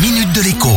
minute de l'écho.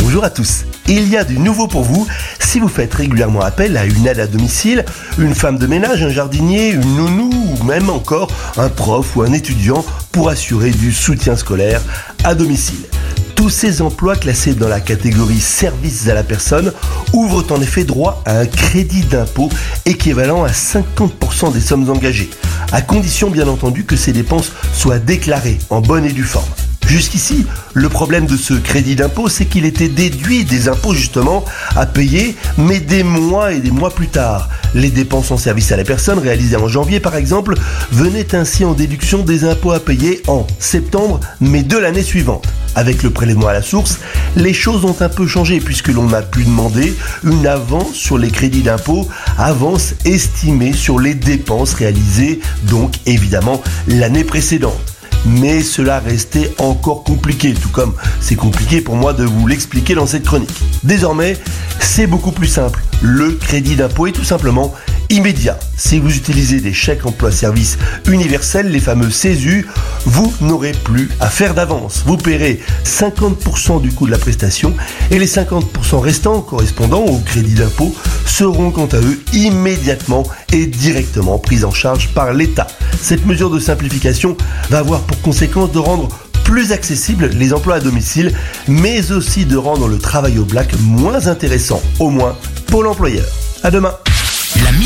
Bonjour à tous. Il y a du nouveau pour vous si vous faites régulièrement appel à une aide à domicile, une femme de ménage, un jardinier, une nounou ou même encore un prof ou un étudiant pour assurer du soutien scolaire à domicile. Tous ces emplois classés dans la catégorie services à la personne ouvrent en effet droit à un crédit d'impôt équivalent à 50% des sommes engagées, à condition bien entendu que ces dépenses soient déclarées en bonne et due forme. Jusqu'ici, le problème de ce crédit d'impôt, c'est qu'il était déduit des impôts justement à payer, mais des mois et des mois plus tard. Les dépenses en service à la personne réalisées en janvier par exemple venaient ainsi en déduction des impôts à payer en septembre, mais de l'année suivante. Avec le prélèvement à la source, les choses ont un peu changé puisque l'on a pu demander une avance sur les crédits d'impôt, avance estimée sur les dépenses réalisées donc évidemment l'année précédente mais cela restait encore compliqué, tout comme c'est compliqué pour moi de vous l'expliquer dans cette chronique. Désormais, c'est beaucoup plus simple. Le crédit d'impôt est tout simplement immédiat. Si vous utilisez des chèques emploi-service universels, les fameux CESU, vous n'aurez plus à faire d'avance. Vous paierez 50% du coût de la prestation et les 50% restants correspondant au crédit d'impôt seront quant à eux immédiatement et directement pris en charge par l'État. Cette mesure de simplification va avoir pour conséquence de rendre plus accessibles les emplois à domicile, mais aussi de rendre le travail au black moins intéressant, au moins pour l'employeur. À demain.